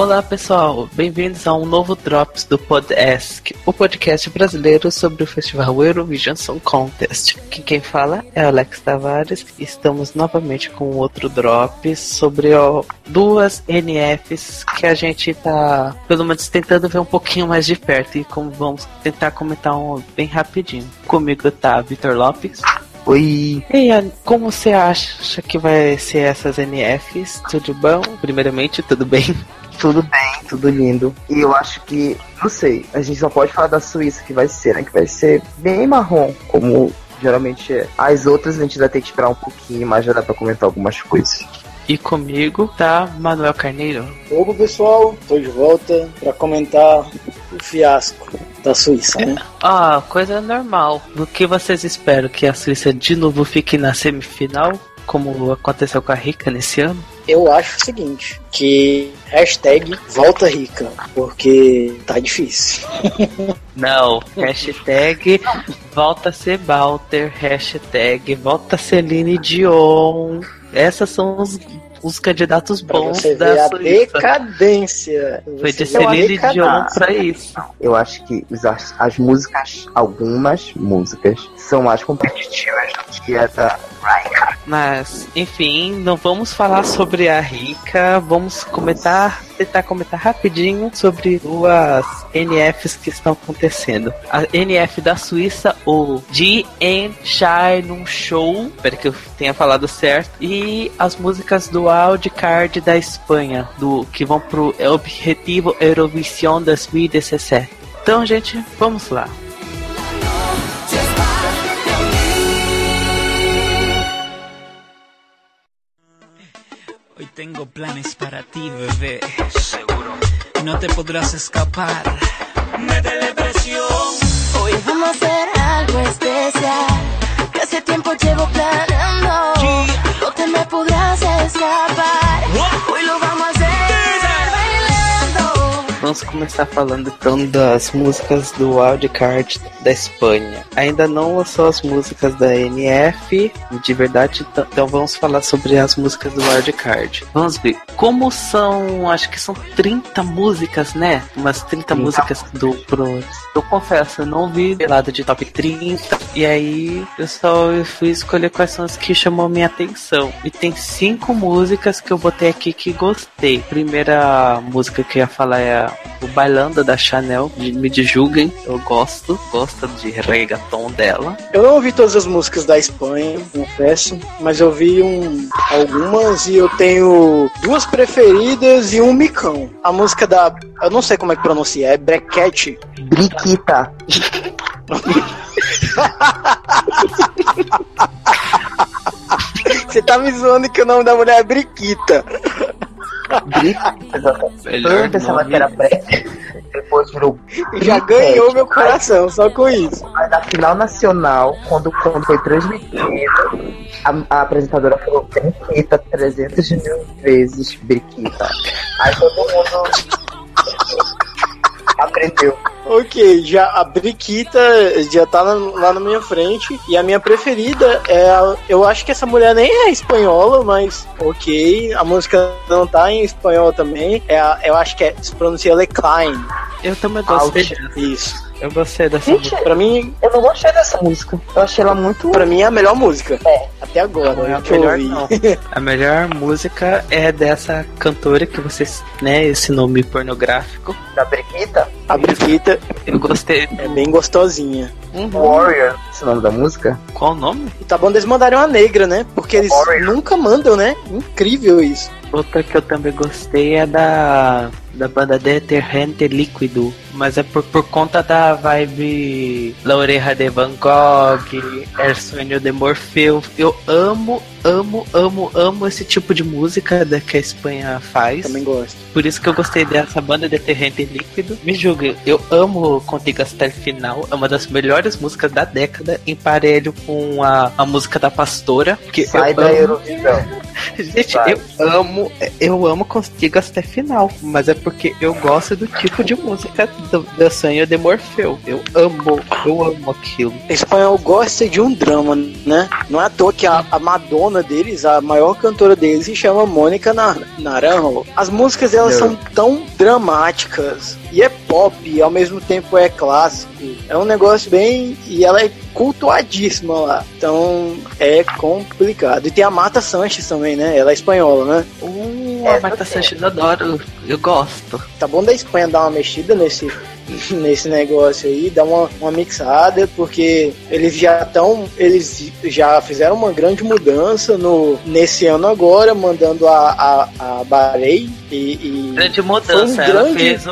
Olá pessoal, bem-vindos a um novo Drops do Podesk, o podcast brasileiro sobre o festival Eurovision Song Contest. Que quem fala é Alex Tavares e estamos novamente com outro Drops sobre ó, duas NFs que a gente tá, pelo menos, tentando ver um pouquinho mais de perto e como vamos tentar comentar um bem rapidinho. Comigo tá Vitor Lopes. Oi! E aí, como você acha que vai ser essas NFs? Tudo bom? Primeiramente, tudo bem? Tudo bem, tudo lindo. E eu acho que, não sei, a gente só pode falar da Suíça que vai ser, né? Que vai ser bem marrom, como geralmente é. As outras a gente vai ter que esperar um pouquinho, mas já dá pra comentar algumas coisas. E comigo tá Manuel Carneiro. Opa pessoal, tô de volta para comentar o fiasco da Suíça, né? Ah, coisa normal. Do que vocês esperam? Que a Suíça de novo fique na semifinal? Como aconteceu com a Rica nesse ano? Eu acho o seguinte, que hashtag volta rica, porque tá difícil. Não, hashtag volta Sebalter, hashtag volta Celine Dion. Essas são os, os candidatos Pra bons você ver da a Suíça. decadência. Foi de Celine Dion pra isso. Eu acho que as, as músicas, algumas músicas, são mais competitivas do que a da Ryan. Mas, enfim, não vamos falar sobre a Rica, vamos comentar, tentar comentar rapidinho sobre duas NFs que estão acontecendo. A NF da Suíça, o Die Entscheidung Show, espero que eu tenha falado certo, e as músicas do Wildcard da Espanha, do que vão pro Objetivo Eurovision 2017. Então, gente, vamos lá. Hoy tengo planes para ti, bebé. Seguro. No te podrás escapar. Métele presión. Hoy vamos a hacer algo especial que hace tiempo llevo planeando. No te me podrás escapar. Hoy lo vamos a hacer. Vamos começar falando então das músicas do Wildcard da Espanha. Ainda não lançou as músicas da NF, de verdade, então- então vamos falar sobre as músicas do Wildcard. Vamos ver. Como são, acho que são 30 músicas, né? Umas 30 músicas do pro. Eu confesso, eu não vi lado de top 30. E aí eu só fui escolher quais são as que chamou minha atenção. E tem cinco músicas que eu botei aqui que gostei. Primeira música que eu ia falar é o Bailando da Chanel, de Me Julguem. Eu gosto, gosto de reggaeton dela. Eu não ouvi todas as músicas da Espanha, confesso, mas eu vi um, algumas e eu tenho duas preferidas e um micão. A música da. Eu não sei como é que pronuncia, é Brequete. Briquita. Você tá me zoando que o nome da mulher é Briquita. Nome. que era preta, depois virou Já ganhou meu coração, só com isso. Mas na final nacional, quando, quando foi transmitida, a, a apresentadora falou Briquita 300 mil vezes Briquita. Aí todo mundo aprendeu. Ok, já a Briquita já tá na- lá na minha frente. E a minha preferida é. a- eu acho que essa mulher nem é espanhola, mas ok. A música não tá em espanhol também. É a- eu acho que é, se pronuncia Lecline. Eu também dessa. Isso. Eu gostei dessa Gente, música. Pra mim, eu não gostei dessa música. Eu achei ela muito. pra mim é a melhor música. É. Até agora. Não é a que eu melhor, ouvi. não. A melhor música é dessa cantora que vocês, né, esse nome pornográfico. Da Briquita? A Briquita Eu gostei. é bem gostosinha. Warrior. Esse é o nome da música? Qual o nome? E tá bom eles mandarem uma negra, né? Porque eles Warrior. nunca mandam, né? Incrível isso. Outra que eu também gostei é da da banda Deterrente Líquido, mas é por, por conta da vibe La Oreja de Van Gogh, El Sueño de Morfeu. Eu amo, amo, amo, amo esse tipo de música da que a Espanha faz. Também gosto. Por isso que eu gostei dessa banda Deterrente Líquido. Me julgue, eu amo Contigo até o final. É uma das melhores músicas da década, em parelho com a, a música da Pastora. Que Sai eu da amo. Eurovisão. Gente, Vai. eu amo, eu amo Contigo até final, mas é porque eu gosto do tipo de música do, do sonho de Morfeu. Eu amo, eu amo aquilo. espanhol gosta de um drama, né? Não é à toa que a, a Madonna deles, a maior cantora deles, se chama Mônica Nar- Naranjo. As músicas delas Não. são tão dramáticas e é pop, e ao mesmo tempo é clássico. É um negócio bem. E ela é cultuadíssima lá. Então é complicado. E tem a Marta Sanches também, né? Ela é espanhola, né? Uh, É, a Marta Sanches eu adoro, eu gosto. Tá bom da Espanha dar uma mexida nesse, nesse negócio aí, dar uma, uma mixada, porque eles já estão. Eles já fizeram uma grande mudança no, nesse ano agora, mandando a, a, a Barei e. e Grande mudança, um ela grande- fez o.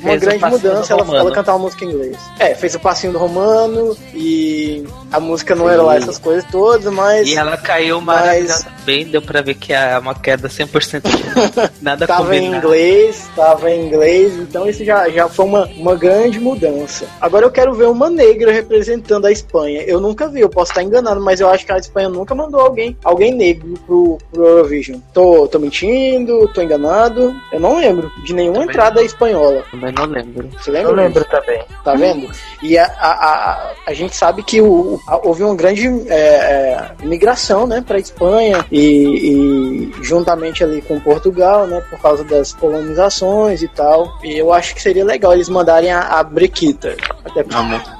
uma fez grande mudança, ela, ela cantava música em inglês. É, fez o passinho do romano e a música não era lá essas coisas todas, mas E ela caiu Mas- maravilhosa bem, deu pra ver que é uma queda 100% de nada tava em combinado. inglês, tava em inglês, então isso já, já foi uma, uma grande mudança. Agora eu quero ver uma negra representando a Espanha. Eu nunca vi, eu posso estar enganado, mas eu acho que a Espanha nunca mandou alguém, alguém negro pro, pro Eurovision. Tô, tô mentindo, tô enganado. Eu não lembro de nenhuma Também entrada espanhola. Também não lembro. Você lembra? Eu lembro também. Tá vendo? E a, a, a, a gente sabe que o, houve uma grande é, é, migração né, para Espanha e, e juntamente ali com Portugal, né, por causa das colonizações e tal. E eu acho que seria legal eles mandarem a, a Brequita. Até porque.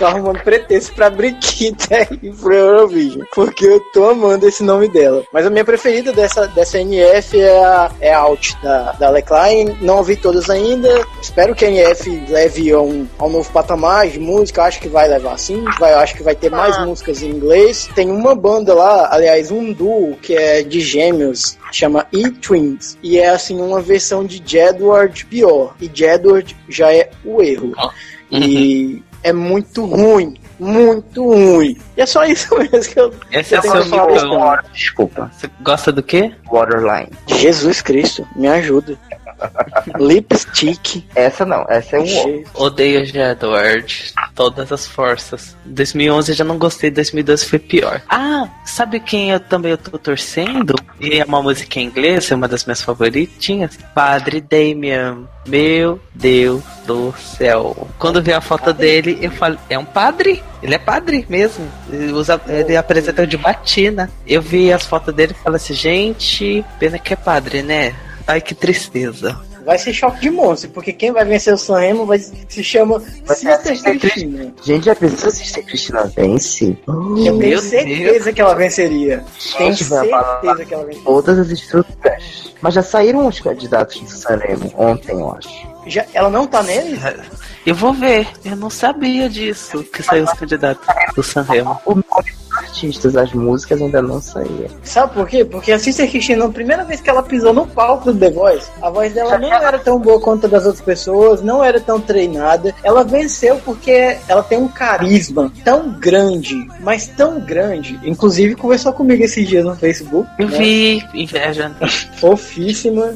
Tô arrumando pretexto pra Brequita e pro Eurovision. Porque eu tô amando esse nome dela. Mas a minha preferida dessa, dessa NF é a é a Out da, da Lecline. Não ouvi todas ainda. Espero que a NF leve a um, a um novo patamar de música. Acho que vai levar sim. Vai, acho que vai ter mais músicas em inglês. Tem uma banda lá, aliás, um duo que é de gêmeos. Chama E-Twins. E é assim uma versão de Jedward pior. E Jedward já é o erro. E é muito ruim. Muito ruim. E é só isso mesmo que eu, Esse é eu o tenho seu. Desculpa. Você gosta do quê? Waterline. Jesus Cristo, me ajuda. Lipstick. Essa não, essa é um O. Odeio já Edward. Todas as forças. 2011 eu já não gostei, 2012 foi pior. Ah, sabe quem eu também eu tô torcendo? E é uma música em inglês, é uma das minhas favoritinhas. Padre Damian. Meu Deus do céu. Quando vi a foto dele, eu falei, é um padre? Ele é padre mesmo. Ele, usa, ele apresenta de batina. Eu vi as fotos dele e falei assim, gente, pena que é padre, né? Ai, que tristeza. Vai ser choque de monstro, porque quem vai vencer o Sanremo vai se chama Vai Sister Sister Cristina. Gente, já pensou se a Cristina vence? Eu tenho certeza que ela venceria. Tenho certeza que ela venceria. todas as estruturas. Mas já saíram os candidatos do Sanremo ontem, eu acho. Já, ela não tá nele? Eu vou ver. Eu não sabia disso, que saiu os candidatos do Sanremo. O artistas, as músicas ainda não saíram. Sabe por quê? Porque a Sister Cristina, na primeira vez que ela pisou no palco do The Voice, a voz dela não era tão boa quanto a das outras pessoas, não era tão treinada. Ela venceu porque ela tem um carisma tão grande, mas tão grande. Inclusive, conversou comigo esses dias no Facebook. Eu né? vi, inveja. fofíssima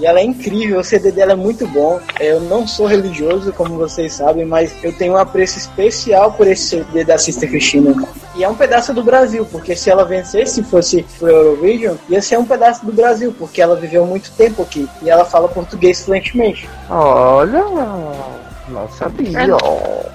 e ela é incrível, o CD dela é muito bom. Eu não sou religioso, como vocês sabem, mas eu tenho um apreço especial por esse CD da Sister Cristina. E é um pedaço do Brasil, porque se ela vencesse, se fosse pro Eurovision, ia ser um pedaço do Brasil, porque ela viveu muito tempo aqui e ela fala português fluentemente. Olha, não sabia. É.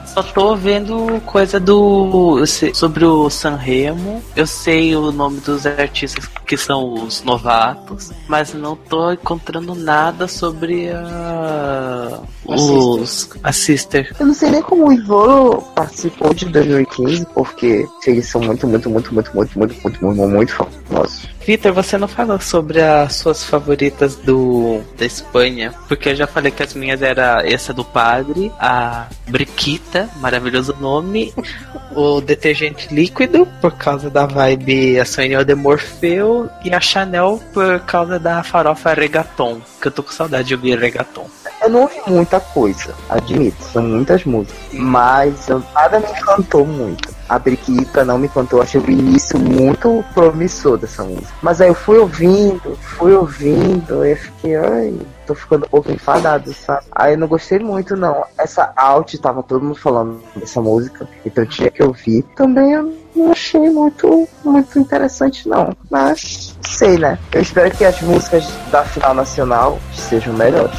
Só tô vendo coisa do. eu sei- sobre o Sanremo. Eu sei o nome dos artistas que são os novatos, mas não tô encontrando nada sobre a. Os. A Sister. Eu não sei nem como o Ivoro participou de 2015, porque eles são muito, muito, muito, muito, muito, muito, muito, muito, muito famosos. Vitor, você não falou sobre as suas favoritas do da Espanha, porque eu já falei que as minhas era essa do padre, a Briquita, maravilhoso nome, o detergente líquido por causa da vibe a Sonhou de Morfeu e a Chanel por causa da farofa Regaton, que eu tô com saudade de ouvir Regaton. Eu não ouvi muita coisa, admito, são muitas músicas, mas nada me encantou muito. a Briquita não me. Eu achei o início muito promissor dessa música. Mas aí eu fui ouvindo, fui ouvindo, e eu fiquei, ai, tô ficando um pouco enfadado, sabe? Aí eu não gostei muito, não. Essa alt tava todo mundo falando dessa música, então tinha que ouvir. Também eu não achei muito, muito interessante, não. Mas, sei, né? Eu espero que as músicas da final nacional sejam melhores.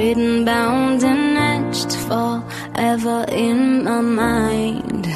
Written, bound, and etched forever in my mind.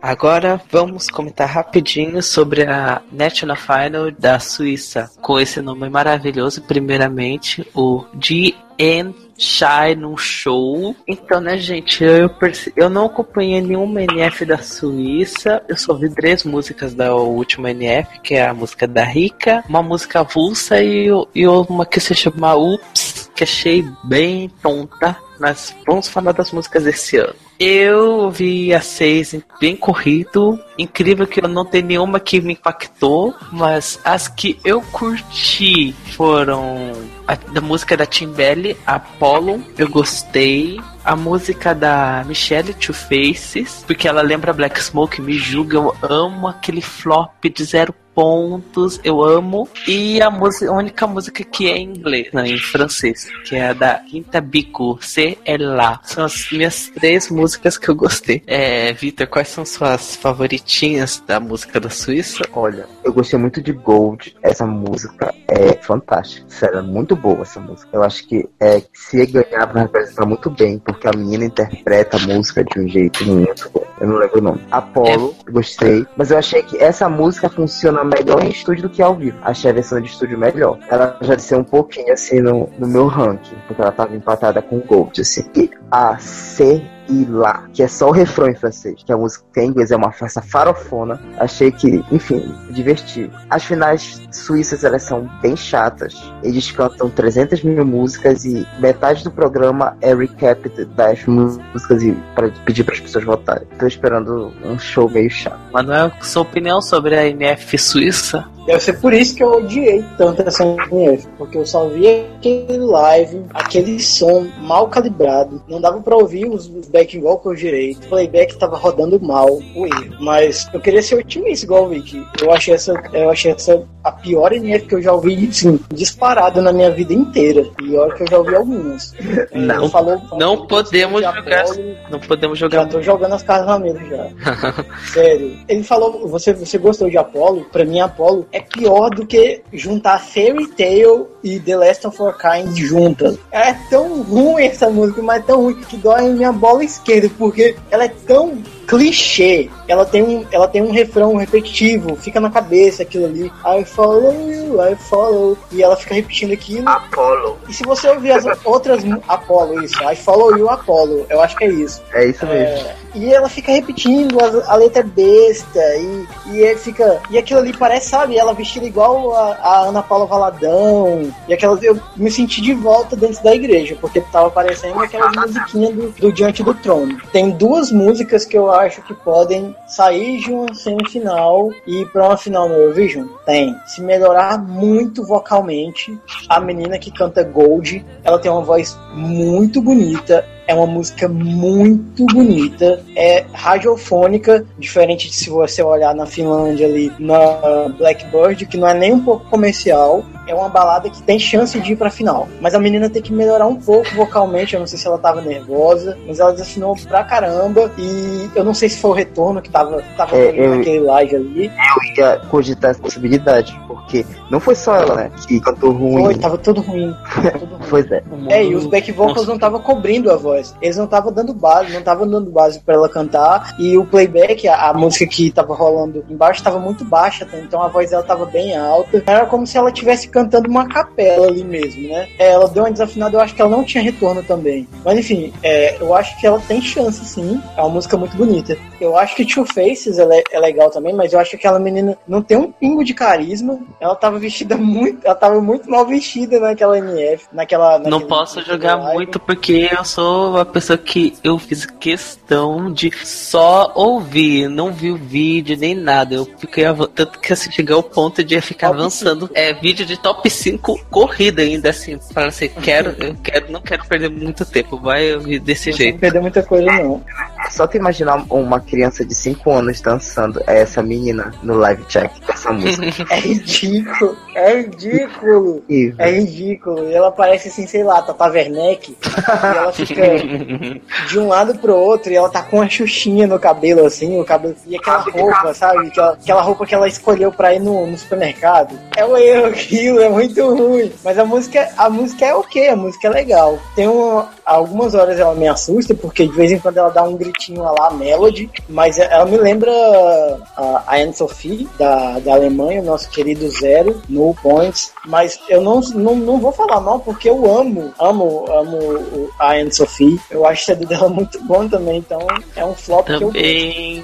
Agora vamos comentar rapidinho sobre a National Final da Suíça, com esse nome maravilhoso. Primeiramente, o GN Shy no show. Então, né, gente, eu, eu não acompanhei nenhuma NF da Suíça. Eu só vi três músicas da última NF, que é a música da Rica, uma música avulsa e, e uma que se chama Ups, que achei bem tonta. Mas vamos falar das músicas desse ano. Eu vi a seis bem corrido. Incrível que eu não tenho nenhuma que me impactou, mas as que eu curti foram a da música da Timbelly, Apollo, eu gostei. A música da Michelle Two Faces, porque ela lembra Black Smoke, me julga, eu amo aquele flop de zero pontos, eu amo. E a, música, a única música que é em inglês, não, em francês, que é a da Quinta Bico, C é lá. São as minhas três músicas que eu gostei. É, Vitor, quais são suas favoritinhas da música da Suíça? Olha, eu gostei muito de Gold. Essa música é fantástica. Sério, é muito boa essa música. Eu acho que é, se ganhar vai representar muito bem, porque a menina interpreta a música de um jeito muito bom. Eu não lembro o nome. Apollo, gostei. Mas eu achei que essa música funciona melhor em estúdio do que ao vivo. Achei a versão de estúdio melhor. Ela já desceu um pouquinho assim no, no meu ranking, porque ela tava empatada com Gold, assim. E a C lá, que é só o refrão em francês, que a música em inglês é uma farsa farofona. Achei que, enfim, divertido. As finais suíças elas são bem chatas. Eles cantam 300 mil músicas e metade do programa é recap das músicas e para pedir para as pessoas votarem. Tô esperando um show meio chato. Manuel, sua opinião sobre a NF Suíça? Deve ser por isso que eu odiei tanto essa NF, porque eu só via aquele live, aquele som mal calibrado, não dava pra ouvir os, back vocals direito, o playback tava rodando mal, o erro. Mas eu queria ser otimista igual o Vicky. Eu achei essa, eu achei essa a pior NF que eu já ouvi, sim, disparada na minha vida inteira. Pior que eu já ouvi algumas. Não, falou- não podemos de jogar, não podemos já jogar. tô jogando as cartas na mesa já. Sério. Ele falou, você, você gostou de Apollo? Pra mim, Apollo é pior do que juntar Fairy Tail e The Last of Our Kind juntas. É tão ruim essa música, mas tão ruim que dói em minha bola esquerda, porque ela é tão clichê. Ela tem um, ela tem um refrão repetitivo, fica na cabeça aquilo ali. I follow you, I follow. E ela fica repetindo aquilo. Apollo. E se você ouvir as outras Apollo, isso, I follow you, Apollo. Eu acho que é isso. É isso mesmo. É, e ela fica repetindo, a, a letra é besta, e, e fica. E aquilo ali parece, sabe, ela vestida igual a, a Ana Paula Valadão. E aquelas. Eu me senti de volta dentro da igreja, porque tava parecendo aquelas musiquinhas do, do Diante do Trono. Tem duas músicas que eu acho que podem sair de uma semifinal e ir pra uma final no Eurovision. Tem. Se melhorar muito vocalmente, a menina que canta Gold, ela tem uma voz muito bonita. É uma música muito bonita, é radiofônica, diferente de se você olhar na Finlândia ali, na Blackbird, que não é nem um pouco comercial. É uma balada que tem chance de ir pra final. Mas a menina tem que melhorar um pouco vocalmente. Eu não sei se ela tava nervosa, mas ela desafinou pra caramba. E eu não sei se foi o retorno que tava, tava É, eu- naquele live ali. Eu ia cogitar essa possibilidade, porque não foi só ela, né, que cantou ruim. Foi, tava tudo ruim. Tava tudo ruim. Pois é. É, e os back vocals não estavam cobrindo a voz. Eles não estavam dando base, não estavam dando base pra ela cantar. E o playback, a, a música que tava rolando embaixo, tava muito baixa, tá? então a voz dela tava bem alta. Era como se ela tivesse cantando uma capela ali mesmo, né? É, ela deu uma desafinada, eu acho que ela não tinha retorno também. Mas enfim, é, eu acho que ela tem chance sim. É uma música muito bonita. Eu acho que Two Faces ela é, é, legal também, mas eu acho que aquela menina não tem um pingo de carisma. Ela tava vestida muito. Ela tava muito mal vestida naquela NF. Naquela. não posso jogar live. muito porque eu sou uma pessoa que eu fiz questão de só ouvir, não vi o vídeo nem nada. Eu fiquei tanto que assim, cheguei ao ponto de ficar avançando. 5. É vídeo de top 5 corrida ainda assim. Para assim, quero, eu quero, não quero perder muito tempo. Vai desse não jeito. Não perder muita coisa não. Só te imaginar uma criança de 5 anos dançando essa menina no live check dessa música. é ridículo, é ridículo. É ridículo. E ela parece assim, sei lá, Tata Werneck. e ela fica de um lado pro outro e ela tá com uma xuxinha no cabelo, assim, o cabelo. E aquela roupa, sabe? Aquela, aquela roupa que ela escolheu pra ir no, no supermercado. É um erro aquilo, é muito ruim. Mas a música, a música é ok, a música é legal. Tem um, algumas horas ela me assusta, porque de vez em quando ela dá um gritinho lá, Melody, mas ela me lembra a, a Anne Sophie, da, da Alemanha, o nosso querido Zero, no Points, mas eu não, não, não vou falar mal, porque eu amo, amo, amo a Anne Sophie, eu acho o CD dela muito bom também, então é um flop também. que eu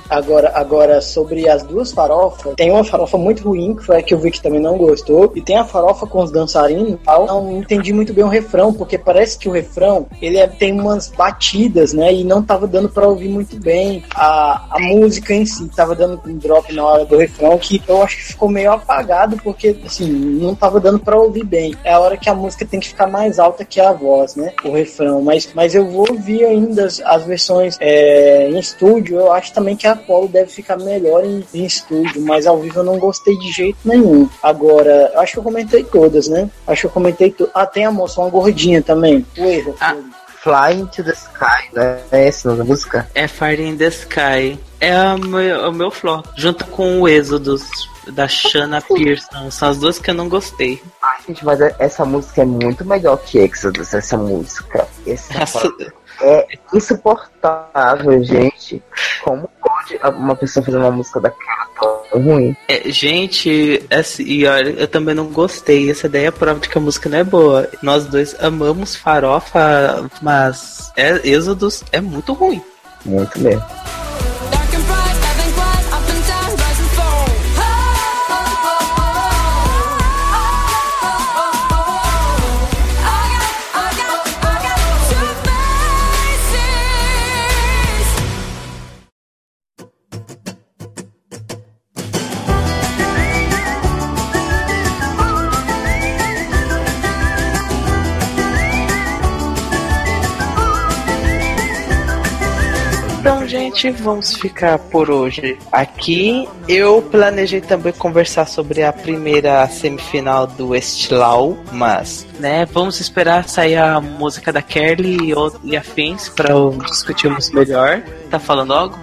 Agora, agora, sobre as duas farofas, tem uma farofa muito ruim, que foi a que eu vi que também não gostou, e tem a farofa com os dançarinos, eu não entendi muito bem o refrão, porque parece que o refrão, ele é, tem umas batidas, né? E não tava dando para ouvir muito bem. A, a música em si tava dando um drop na hora do refrão que eu acho que ficou meio apagado porque, assim, não tava dando para ouvir bem. É a hora que a música tem que ficar mais alta que a voz, né? O refrão. Mas, mas eu vou ouvir ainda as, as versões é, em estúdio. Eu acho também que a Apollo deve ficar melhor em, em estúdio, mas ao vivo eu não gostei de jeito nenhum. Agora, acho que eu comentei todas, né? Acho que eu comentei tudo. Ah, tem a moça, uma gordinha também. O erro. Ah. Fly into the Sky, né? É nome da música? É Fire in the Sky. É o meu, o meu flop, junto com o Êxodos da Shanna Pearson. São as duas que eu não gostei. Ai, gente, mas é, essa música é muito melhor que Exodus, essa música. Essa, essa... É insuportável, gente. Como pode uma pessoa fazer uma música daquela ruim? É, gente, essa, e olha, eu também não gostei. Essa ideia é prova de que a música não é boa. Nós dois amamos farofa, mas é, Êxodos é muito ruim. Muito mesmo. Vamos ficar por hoje aqui. Eu planejei também conversar sobre a primeira semifinal do Estilau, mas, né, vamos esperar sair a música da Kelly e afins para discutirmos melhor. Tá falando algo?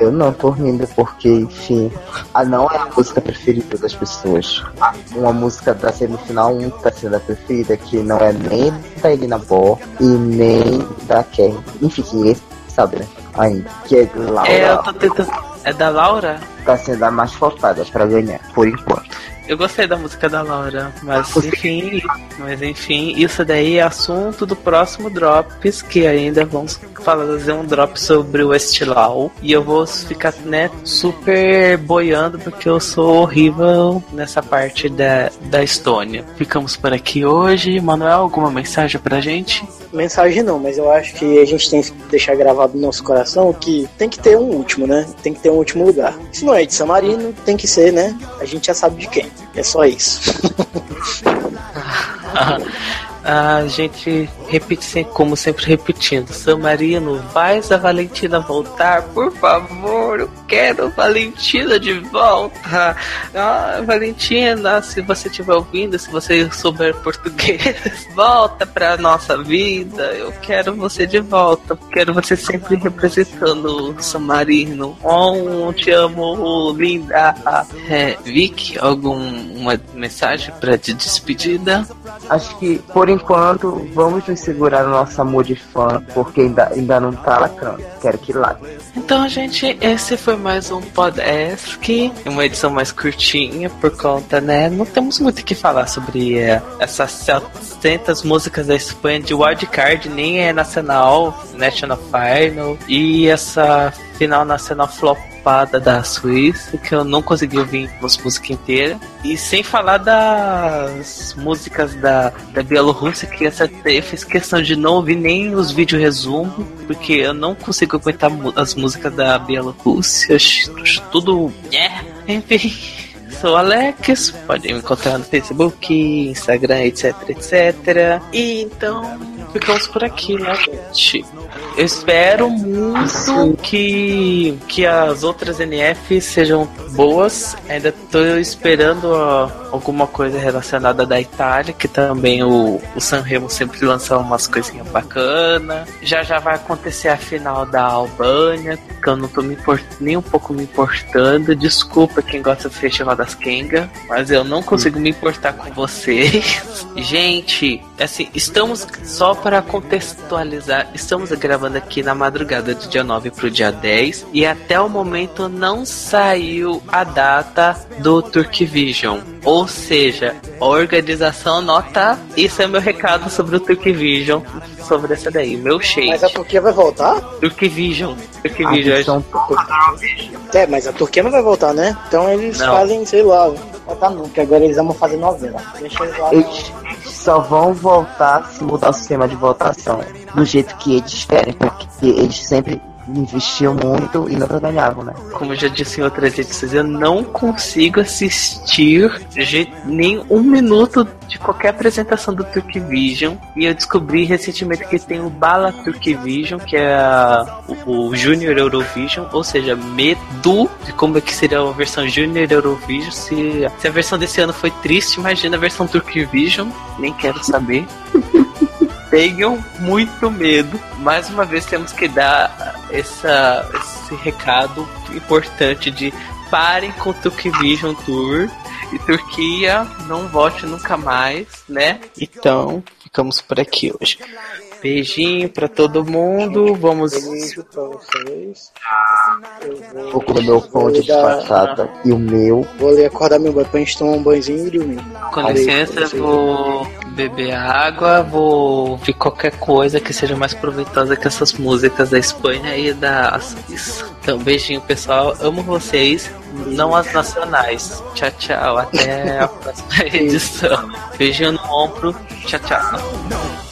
Eu não tô rindo porque, enfim, a não é a música preferida das pessoas. Uma música da semifinal 1 tá sendo a preferida, que não é nem da Elina Bó e nem da Kelly. Enfim, sabe, né? Ainda. Que é Laura. É, eu tô tentando. É da Laura? Tá sendo a mais faltada pra ganhar, por enquanto. Eu gostei da música da Laura, mas enfim, mas enfim, isso daí é assunto do próximo Drops, que ainda vamos fazer um drop sobre o Estilau. E eu vou ficar, né, super boiando, porque eu sou horrível nessa parte da, da Estônia. Ficamos por aqui hoje. Manuel, alguma mensagem pra gente? Mensagem não, mas eu acho que a gente tem que deixar gravado no nosso coração que tem que ter um último, né? Tem que ter um último lugar. Se não é de San Marino, tem que ser, né? A gente já sabe de quem. É só isso. a gente repete como sempre repetindo. San Marino, faz a Valentina voltar, por favor. Eu quero Valentina de volta. Ah, Valentina, se você estiver ouvindo, se você souber português, volta pra nossa vida. Eu quero você de volta. Quero você sempre representando o Marino. Oh, te amo, linda. É, Vic, alguma mensagem para de despedida? Acho que por enquanto, vamos nos segurar no nosso amor de fã, porque ainda, ainda não tá lacrando. Quero que lá. Então, gente, esse foi mais um podcast, uma edição mais curtinha, por conta, né? Não temos muito o que falar sobre é, essas 700 músicas da Espanha de wildcard, nem é nacional, National Final, e essa final nacional flop da Suíça, que eu não consegui ouvir as músicas inteiras. E sem falar das músicas da, da Bielorrússia, que essa eu fiz questão de não ouvir nem os vídeos resumo, porque eu não consigo aguentar as músicas da Bielorrússia. Tudo. É, enfim. Sou Alex, pode me encontrar no Facebook, Instagram, etc, etc. E então, ficamos por aqui, né, gente? Eu espero muito que, que as outras NFs sejam boas. Ainda estou esperando ó, alguma coisa relacionada da Itália, que também o, o Sanremo sempre lança umas coisinhas bacanas. Já já vai acontecer a final da Albânia, que eu não estou me nem um pouco me importando. Desculpa quem gosta do Festival das Kenga, mas eu não consigo me importar com vocês. Gente, assim, estamos só para contextualizar, estamos gravando aqui na madrugada do dia 9 pro dia 10 e até o momento não saiu a data do Turkvision. Ou seja, a organização nota. Isso é meu recado sobre o Turkvision. Sobre essa daí, meu shade. Mas a Turquia vai voltar? Turkvision. Turkvision. É, mas a Turquia não vai voltar, né? Então eles não. fazem, sei lá. Não, porque agora eles vão fazer novela. Deixa eles lá. Eles só vão voltar se mudar o sistema de votação. Do jeito que eles querem, porque eles sempre investiam muito e nunca ganhavam, né? Como eu já disse em outras edições, eu não consigo assistir nem um minuto de qualquer apresentação do Turkvision. E eu descobri recentemente que tem o Bala Turkvision, que é o, o Junior Eurovision, ou seja, medo de como é que seria a versão Junior Eurovision. Se, se a versão desse ano foi triste, imagina a versão Turkvision, nem quero saber. tenham muito medo. Mais uma vez temos que dar essa, esse recado importante de parem com o Turkvision Tour e Turquia não volte nunca mais, né? Então, ficamos por aqui hoje. Beijinho pra todo mundo. Vamos. Beijo pra vocês. Vou comer meu pão de batata e o meu. Vou ali acordar meu banho pra gente tomar um banhozinho e dormir. Com licença, vou beber água, vou ver qualquer coisa que seja mais proveitosa que essas músicas da Espanha e da Suíça. Então, beijinho, pessoal. Amo vocês, não as nacionais. Tchau, tchau. Até a próxima edição. Beijinho no ombro. Tchau, tchau.